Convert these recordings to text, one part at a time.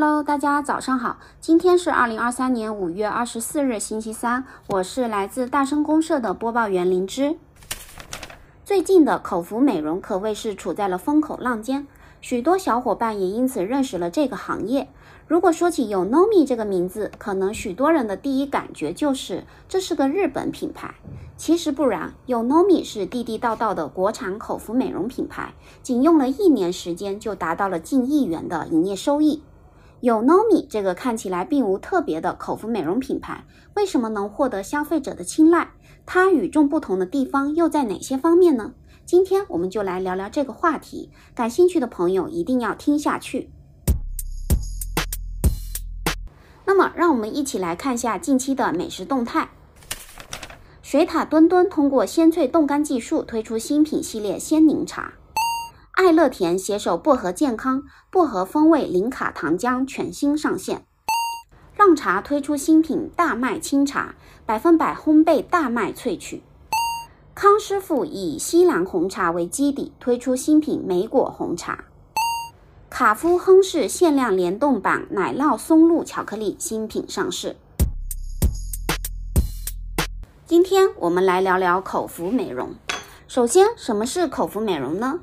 Hello，大家早上好，今天是二零二三年五月二十四日，星期三，我是来自大生公社的播报员灵芝。最近的口服美容可谓是处在了风口浪尖，许多小伙伴也因此认识了这个行业。如果说起有 Nomi 这个名字，可能许多人的第一感觉就是这是个日本品牌。其实不然，有 Nomi 是地地道道的国产口服美容品牌，仅用了一年时间就达到了近亿元的营业收益。有 Nomi 这个看起来并无特别的口服美容品牌，为什么能获得消费者的青睐？它与众不同的地方又在哪些方面呢？今天我们就来聊聊这个话题，感兴趣的朋友一定要听下去。那么，让我们一起来看一下近期的美食动态。水塔墩墩通过鲜萃冻干技术推出新品系列鲜柠茶。爱乐甜携手薄荷健康，薄荷风味零卡糖浆全新上线。浪茶推出新品大麦清茶，百分百烘焙大麦萃取。康师傅以西兰红茶为基底推出新品莓果红茶。卡夫亨氏限量联动版奶酪松露巧克力新品上市。今天我们来聊聊口服美容。首先，什么是口服美容呢？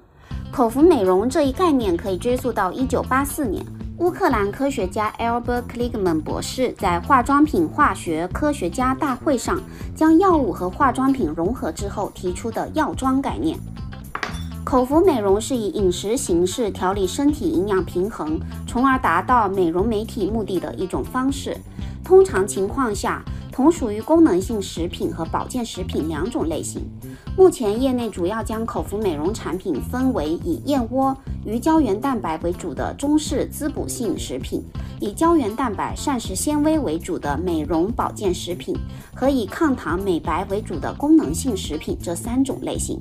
口服美容这一概念可以追溯到1984年，乌克兰科学家 Albert Kligman 博士在化妆品化学科学家大会上将药物和化妆品融合之后提出的药妆概念。口服美容是以饮食形式调理身体营养平衡，从而达到美容美体目的的一种方式。通常情况下，同属于功能性食品和保健食品两种类型。目前业内主要将口服美容产品分为以燕窝、鱼胶原蛋白为主的中式滋补性食品，以胶原蛋白、膳食纤维为主的美容保健食品，和以抗糖美白为主的功能性食品这三种类型。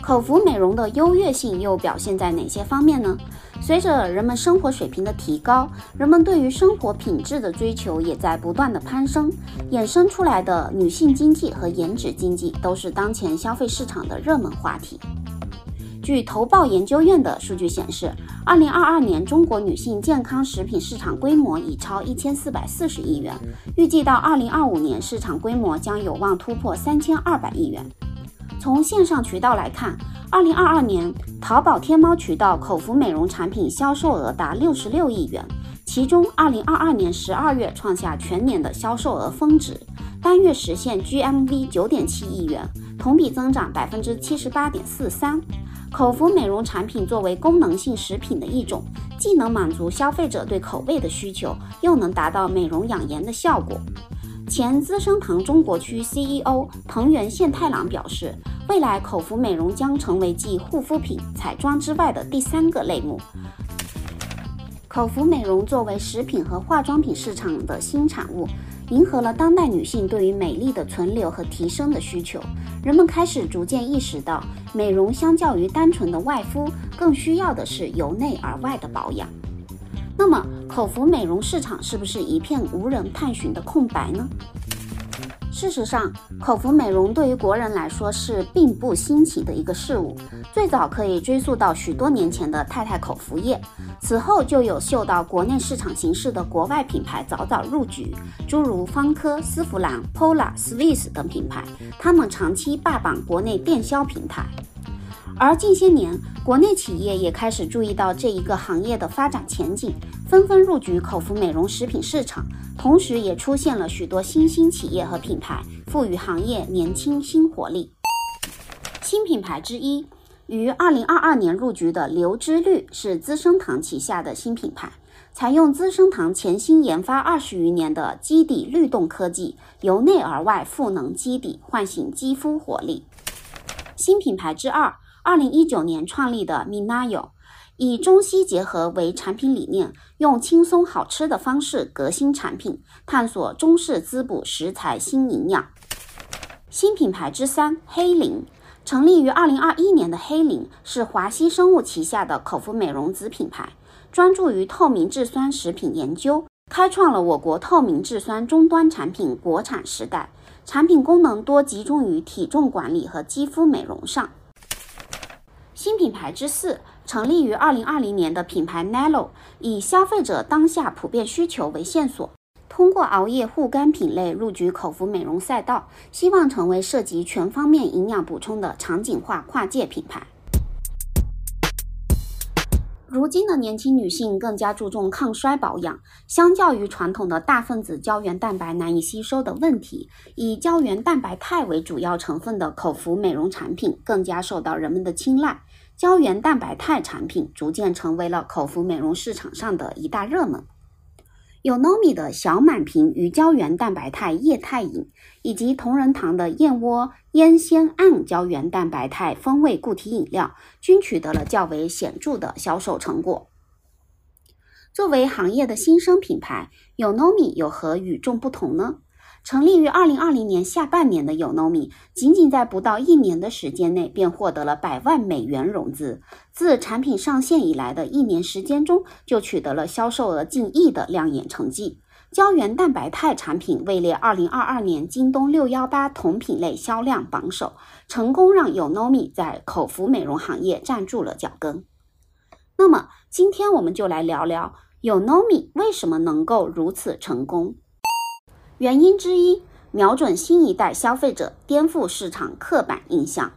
口服美容的优越性又表现在哪些方面呢？随着人们生活水平的提高，人们对于生活品质的追求也在不断的攀升，衍生出来的女性经济和颜值经济都是当前消费市场的热门话题。据投报研究院的数据显示，二零二二年中国女性健康食品市场规模已超一千四百四十亿元，预计到二零二五年市场规模将有望突破三千二百亿元。从线上渠道来看，二零二二年淘宝天猫渠道口服美容产品销售额达六十六亿元，其中二零二二年十二月创下全年的销售额峰值，单月实现 GMV 九点七亿元，同比增长百分之七十八点四三。口服美容产品作为功能性食品的一种，既能满足消费者对口味的需求，又能达到美容养颜的效果。前资生堂中国区 CEO 藤原宪太郎表示，未来口服美容将成为继护肤品、彩妆之外的第三个类目。口服美容作为食品和化妆品市场的新产物，迎合了当代女性对于美丽的存留和提升的需求。人们开始逐渐意识到，美容相较于单纯的外敷，更需要的是由内而外的保养。那么，口服美容市场是不是一片无人探寻的空白呢？事实上，口服美容对于国人来说是并不新奇的一个事物，最早可以追溯到许多年前的太太口服液。此后就有嗅到国内市场形势的国外品牌早早入局，诸如芳科、丝芙兰、Pola、Swiss 等品牌，他们长期霸榜国内电销平台。而近些年，国内企业也开始注意到这一个行业的发展前景，纷纷入局口服美容食品市场，同时也出现了许多新兴企业和品牌，赋予行业年轻新活力。新品牌之一，于二零二二年入局的流之绿是资生堂旗下的新品牌，采用资生堂潜心研发二十余年的基底律动科技，由内而外赋能基底，唤醒肌肤活力。新品牌之二。二零一九年创立的 Minayo，以中西结合为产品理念，用轻松好吃的方式革新产品，探索中式滋补食材新营养。新品牌之三黑林，成立于二零二一年的黑林是华西生物旗下的口服美容子品牌，专注于透明质酸食品研究，开创了我国透明质酸终端产品国产时代。产品功能多集中于体重管理和肌肤美容上。新品牌之四，成立于2020年的品牌 Nello，以消费者当下普遍需求为线索，通过熬夜护肝品类入局口服美容赛道，希望成为涉及全方面营养补充的场景化跨界品牌。如今的年轻女性更加注重抗衰保养，相较于传统的大分子胶原蛋白难以吸收的问题，以胶原蛋白肽为主要成分的口服美容产品更加受到人们的青睐。胶原蛋白肽产品逐渐成为了口服美容市场上的一大热门。有 Nomi 的小满瓶鱼胶原蛋白肽液态饮，以及同仁堂的燕窝烟酰胺胶原蛋白肽风味固体饮料，均取得了较为显著的销售成果。作为行业的新生品牌，有 Nomi 有何与众不同呢？成立于二零二零年下半年的有 Nomi，仅仅在不到一年的时间内便获得了百万美元融资。自产品上线以来的一年时间中，就取得了销售额近亿的亮眼成绩。胶原蛋白肽产品位列二零二二年京东六幺八同品类销量榜首，成功让有 Nomi 在口服美容行业站住了脚跟。那么，今天我们就来聊聊有 Nomi 为什么能够如此成功。原因之一，瞄准新一代消费者，颠覆市场刻板印象。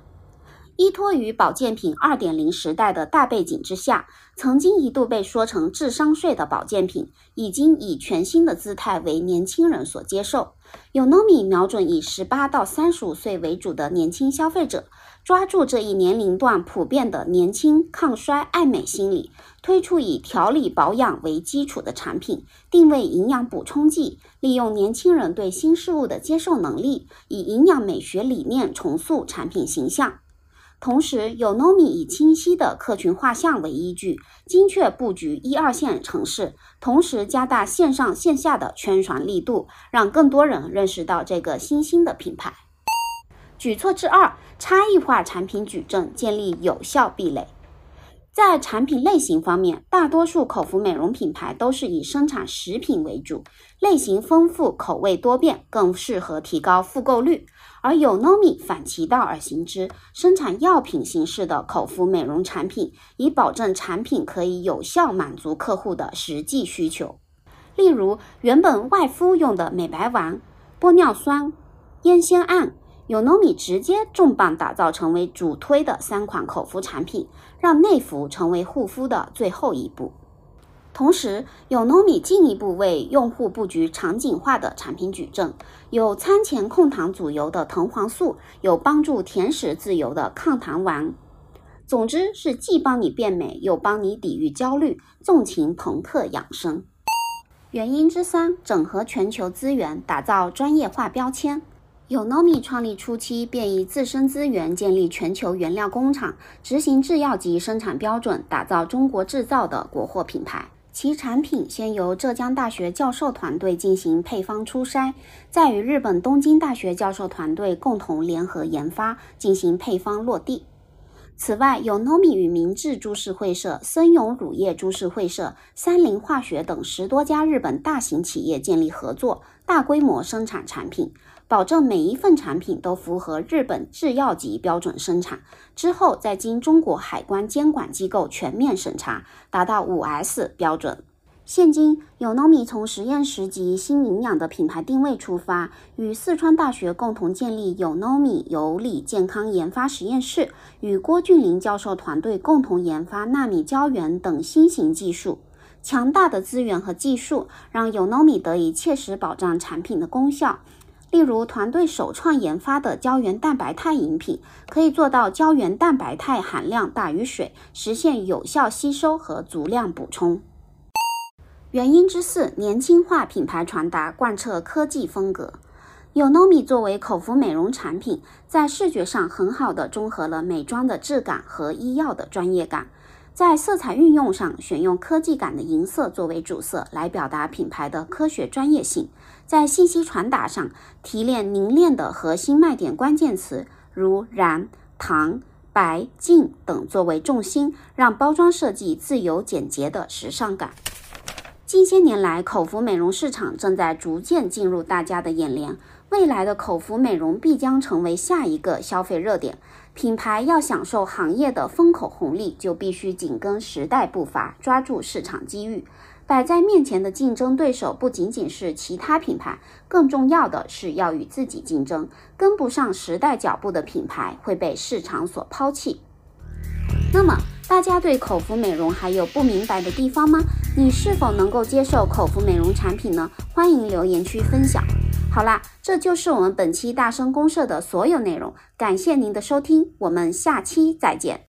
依托于保健品2.0时代的大背景之下，曾经一度被说成智商税的保健品，已经以全新的姿态为年轻人所接受。有 Nomi 瞄准以18到35岁为主的年轻消费者。抓住这一年龄段普遍的年轻、抗衰、爱美心理，推出以调理保养为基础的产品，定位营养补充剂，利用年轻人对新事物的接受能力，以营养美学理念重塑产品形象。同时，有 Nomi 以清晰的客群画像为依据，精确布局一二线城市，同时加大线上线下的宣传力度，让更多人认识到这个新兴的品牌。举措之二，差异化产品矩阵，建立有效壁垒。在产品类型方面，大多数口服美容品牌都是以生产食品为主，类型丰富，口味多变，更适合提高复购率。而有 Nomi 反其道而行之，生产药品形式的口服美容产品，以保证产品可以有效满足客户的实际需求。例如，原本外敷用的美白丸、玻尿酸、烟酰胺。有 Nomi 直接重磅打造成为主推的三款口服产品，让内服成为护肤的最后一步。同时，有 Nomi 进一步为用户布局场景化的产品矩阵，有餐前控糖阻油的藤黄素，有帮助甜食自由的抗糖丸。总之是既帮你变美，又帮你抵御焦虑，纵情朋克养生。原因之三，整合全球资源，打造专业化标签。有 Nomi 创立初期便以自身资源建立全球原料工厂，执行制药级生产标准，打造中国制造的国货品牌。其产品先由浙江大学教授团队进行配方初筛，再与日本东京大学教授团队共同联合研发，进行配方落地。此外，有 Nomi 与明治株式会社、森永乳业株式会社、三菱化学等十多家日本大型企业建立合作，大规模生产产品。保证每一份产品都符合日本制药级标准生产，之后再经中国海关监管机构全面审查，达到五 S 标准。现今，有 Nomi 从实验室级新营养的品牌定位出发，与四川大学共同建立有 Nomi 有理健康研发实验室，与郭俊林教授团队共同研发纳米胶原等新型技术。强大的资源和技术，让有 Nomi 得以切实保障产品的功效。例如，团队首创研发的胶原蛋白肽饮品，可以做到胶原蛋白肽含量大于水，实现有效吸收和足量补充。原因之四，年轻化品牌传达，贯彻科技风格。有 Nomi 作为口服美容产品，在视觉上很好的中和了美妆的质感和医药的专业感。在色彩运用上，选用科技感的银色作为主色，来表达品牌的科学专业性。在信息传达上，提炼凝练的核心卖点关键词，如燃、糖、白、净等作为重心，让包装设计自由简洁的时尚感。近些年来，口服美容市场正在逐渐进入大家的眼帘。未来的口服美容必将成为下一个消费热点。品牌要享受行业的风口红利，就必须紧跟时代步伐，抓住市场机遇。摆在面前的竞争对手不仅仅是其他品牌，更重要的是要与自己竞争。跟不上时代脚步的品牌会被市场所抛弃。那么，大家对口服美容还有不明白的地方吗？你是否能够接受口服美容产品呢？欢迎留言区分享。好啦，这就是我们本期大声公社的所有内容，感谢您的收听，我们下期再见。